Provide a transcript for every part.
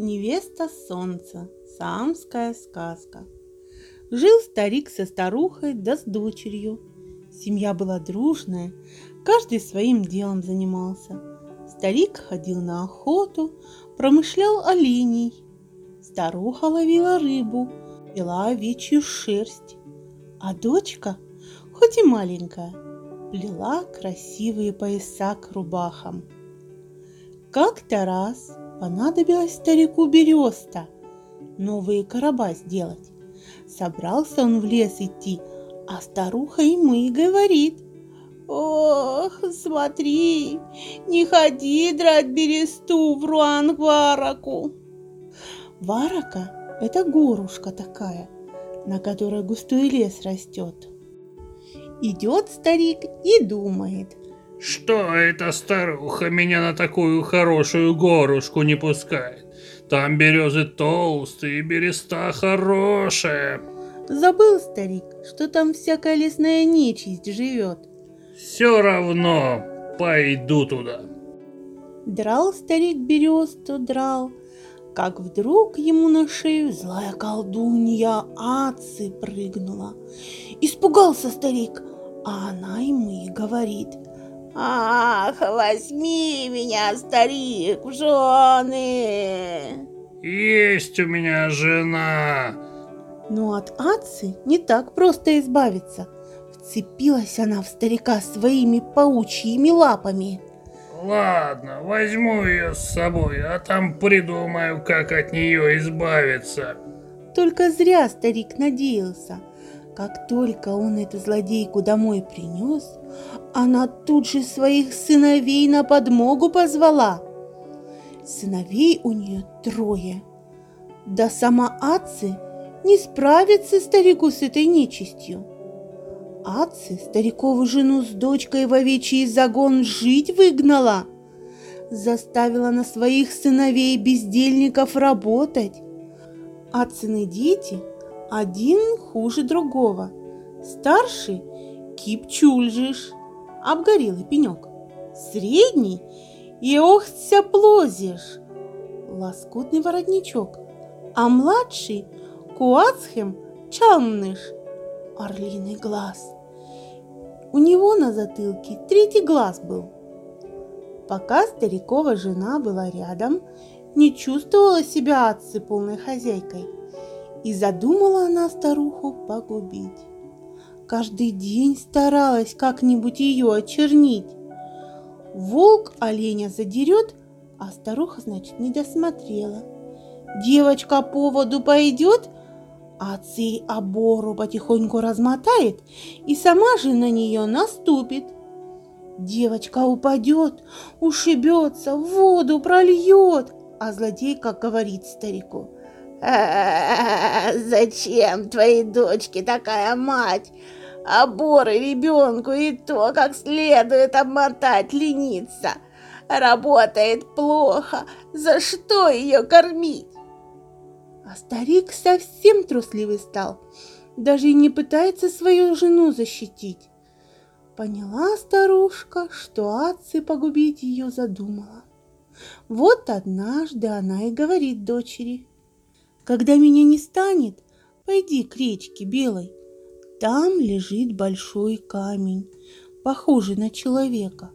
Невеста солнца. Самская сказка. Жил старик со старухой да с дочерью. Семья была дружная, каждый своим делом занимался. Старик ходил на охоту, промышлял оленей. Старуха ловила рыбу, пила овечью шерсть. А дочка, хоть и маленькая, плела красивые пояса к рубахам. Как-то раз понадобилось старику береста, новые короба сделать. Собрался он в лес идти, а старуха ему и говорит. «Ох, смотри, не ходи драть бересту в Руангвараку!» Варака – это горушка такая, на которой густой лес растет. Идет старик и думает. Что эта старуха меня на такую хорошую горушку не пускает? Там березы толстые, береста хорошая. Забыл старик, что там всякая лесная нечисть живет. Все равно пойду туда. Драл старик бересту, драл, как вдруг ему на шею злая колдунья Аци прыгнула. Испугался старик, а она ему и говорит – Ах, возьми меня, старик, в жены. Есть у меня жена. Но от Аци не так просто избавиться. Вцепилась она в старика своими паучьими лапами. Ладно, возьму ее с собой, а там придумаю, как от нее избавиться. Только зря старик надеялся. Как только он эту злодейку домой принес, она тут же своих сыновей на подмогу позвала. Сыновей у нее трое. Да сама Аци не справится старику с этой нечистью. Аци старикову жену с дочкой в овечий загон жить выгнала. Заставила на своих сыновей бездельников работать. Ацины дети – один хуже другого. Старший – кипчульжиш, обгорелый пенек. Средний – и охся плозишь, лоскутный воротничок. А младший – куацхем чамныш, орлиный глаз. У него на затылке третий глаз был. Пока старикова жена была рядом, не чувствовала себя отцы полной хозяйкой – и задумала она старуху погубить. Каждый день старалась как-нибудь ее очернить. Волк оленя задерет, а старуха, значит, не досмотрела. Девочка по воду пойдет, а цей обору потихоньку размотает и сама же на нее наступит. Девочка упадет, ушибется, воду прольет, а злодей, как говорит старику, а, зачем твоей дочке такая мать? Оборы ребенку и то, как следует обмотать лениться. Работает плохо, за что ее кормить? А старик совсем трусливый стал, даже и не пытается свою жену защитить. Поняла старушка, что отцы погубить ее задумала. Вот однажды она и говорит дочери – когда меня не станет, пойди к речке Белой. Там лежит большой камень, похожий на человека.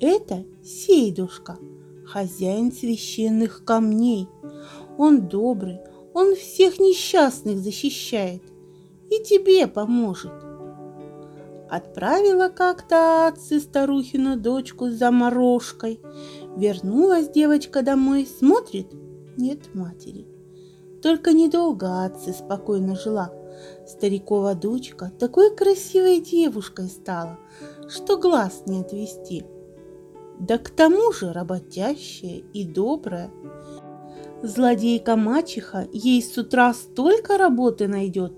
Это Сейдушка, хозяин священных камней. Он добрый, он всех несчастных защищает и тебе поможет. Отправила как-то отцы старухину дочку с заморожкой. Вернулась девочка домой, смотрит, нет матери. Только недолго Атси спокойно жила. Старикова дочка такой красивой девушкой стала, что глаз не отвести. Да к тому же работящая и добрая. Злодейка-мачеха ей с утра столько работы найдет,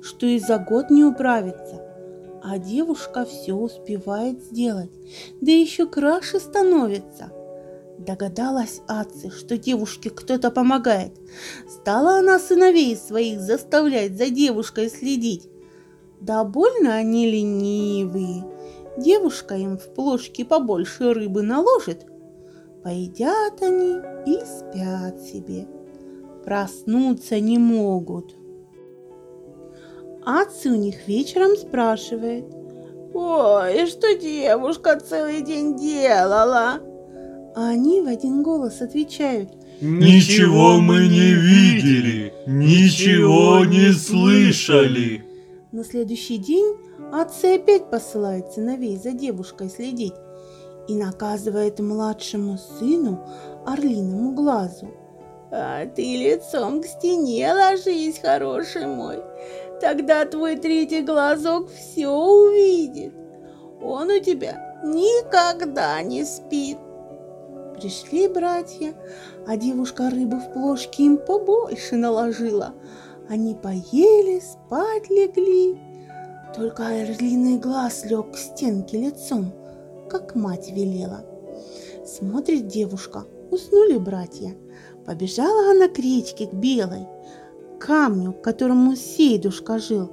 что и за год не управится. А девушка все успевает сделать, да еще краше становится – Догадалась Аци, что девушке кто-то помогает. Стала она сыновей своих заставлять за девушкой следить. Да больно они ленивые. Девушка им в плошке побольше рыбы наложит. Поедят они и спят себе. проснуться не могут. Аци у них вечером спрашивает. «Ой, что девушка целый день делала?» А они в один голос отвечают. Ничего мы не видели, ничего не слышали. На следующий день Аци опять посылает сыновей за девушкой следить и наказывает младшему сыну орлиному глазу. А ты лицом к стене ложись, хороший мой. Тогда твой третий глазок все увидит. Он у тебя никогда не спит. Пришли братья, а девушка рыбы в плошке им побольше наложила. Они поели, спать легли. Только орлиный глаз лег к стенке лицом, как мать велела. Смотрит девушка, уснули братья. Побежала она к речке, к белой, камню, к которому Сейдушка жил.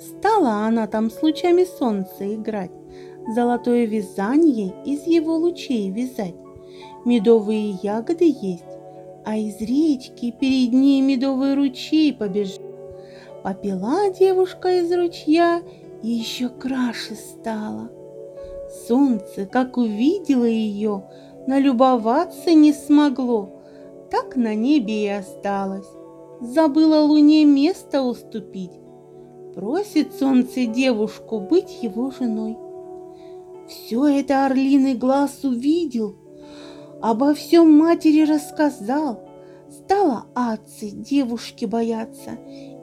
Стала она там с лучами солнца играть, золотое вязание из его лучей вязать. Медовые ягоды есть, а из речки перед ней медовый ручей побежал. Попила девушка из ручья и еще краше стала. Солнце, как увидело ее, налюбоваться не смогло, так на небе и осталось. Забыла луне место уступить. Просит солнце девушку быть его женой. Все это орлиный глаз увидел, обо всем матери рассказал. Стала Аци девушке бояться,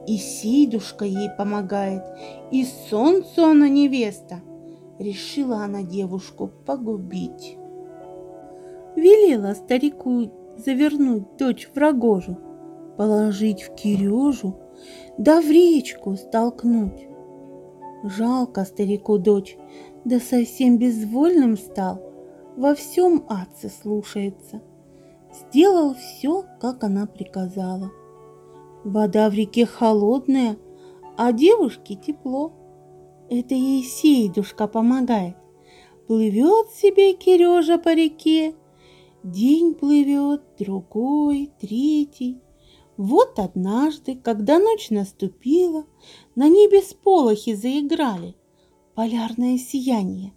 и Сейдушка ей помогает, и солнцу она невеста. Решила она девушку погубить. Велела старику завернуть дочь в рогожу, положить в кирежу, да в речку столкнуть. Жалко старику дочь, да совсем безвольным стал, во всем Атце слушается. Сделал все, как она приказала. Вода в реке холодная, а девушке тепло. Это ей Сейдушка помогает. Плывет себе Кирежа по реке, День плывет, другой, третий. Вот однажды, когда ночь наступила, на небе сполохи заиграли, полярное сияние.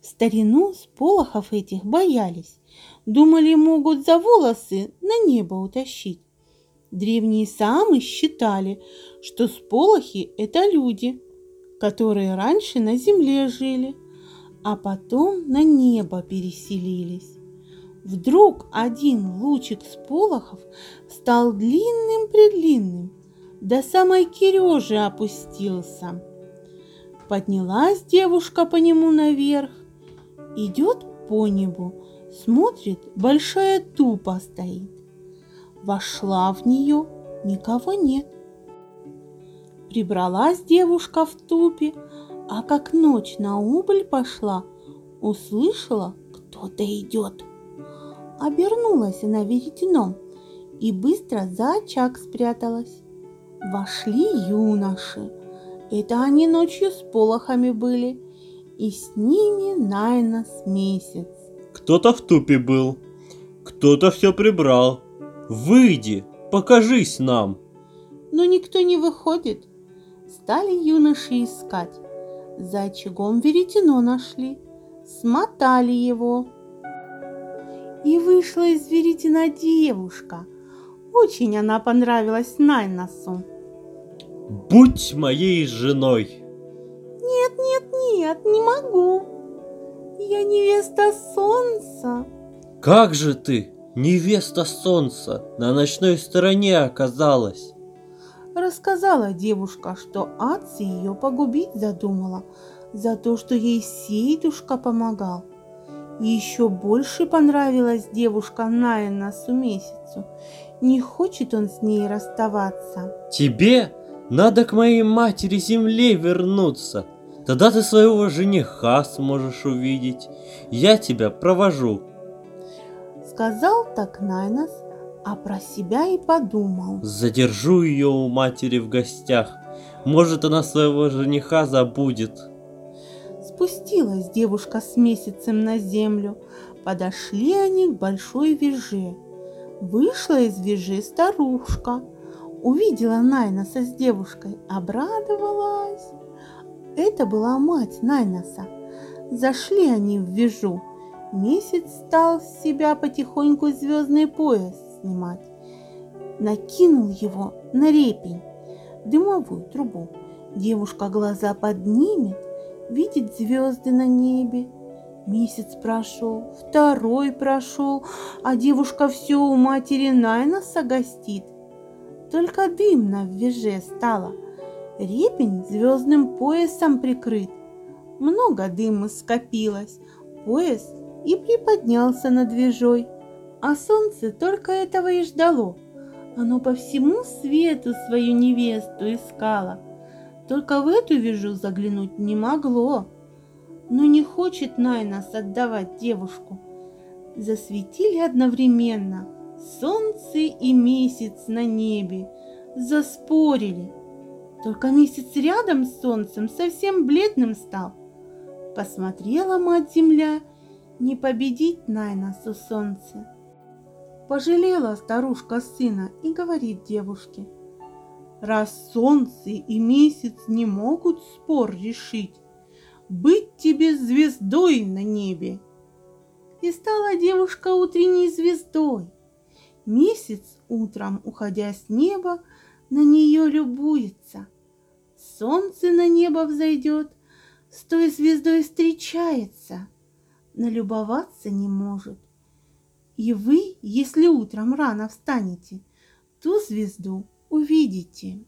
В старину сполохов этих боялись, думали, могут за волосы на небо утащить. Древние самы считали, что сполохи – это люди, которые раньше на земле жили, а потом на небо переселились. Вдруг один лучик сполохов стал длинным-предлинным, до самой Кирежи опустился. Поднялась девушка по нему наверх, идет по небу, смотрит, большая тупа стоит. Вошла в нее, никого нет. Прибралась девушка в тупе, а как ночь на убыль пошла, услышала, кто-то идет обернулась она веретеном и быстро за очаг спряталась. Вошли юноши. Это они ночью с полохами были, и с ними Найнос месяц. Кто-то в тупе был, кто-то все прибрал. Выйди, покажись нам. Но никто не выходит. Стали юноши искать. За очагом веретено нашли, смотали его, и вышла из веретена девушка. Очень она понравилась Найносу. Будь моей женой. Нет, нет, нет, не могу. Я невеста солнца. Как же ты, невеста солнца, на ночной стороне оказалась? Рассказала девушка, что Аци ее погубить задумала за то, что ей Сейдушка помогал. Еще больше понравилась девушка Найнасу месяцу. Не хочет он с ней расставаться. Тебе надо к моей матери земле вернуться. Тогда ты своего жениха сможешь увидеть. Я тебя провожу. Сказал так Найнас, а про себя и подумал. Задержу ее у матери в гостях. Может, она своего жениха забудет. Спустилась девушка с месяцем на землю. Подошли они к большой веже. Вышла из вежи старушка, увидела Найноса с девушкой, обрадовалась. Это была мать Найноса. Зашли они в вежу. Месяц стал с себя потихоньку звездный пояс снимать. Накинул его на репень, дымовую трубу. Девушка глаза поднимет, видит звезды на небе. Месяц прошел, второй прошел, а девушка все у матери Найноса гостит. Только дымно в веже стало, репень звездным поясом прикрыт. Много дыма скопилось, пояс и приподнялся над вежой. А солнце только этого и ждало. Оно по всему свету свою невесту искало. Только в эту вежу заглянуть не могло. Но не хочет Найнас отдавать девушку. Засветили одновременно солнце и месяц на небе. Заспорили. Только месяц рядом с солнцем совсем бледным стал. Посмотрела мать-земля, не победить Найнасу солнце. Пожалела старушка сына и говорит девушке, раз солнце и месяц не могут спор решить, быть тебе звездой на небе. И стала девушка утренней звездой. Месяц утром, уходя с неба, на нее любуется. Солнце на небо взойдет, с той звездой встречается, налюбоваться не может. И вы, если утром рано встанете, ту звезду увидите.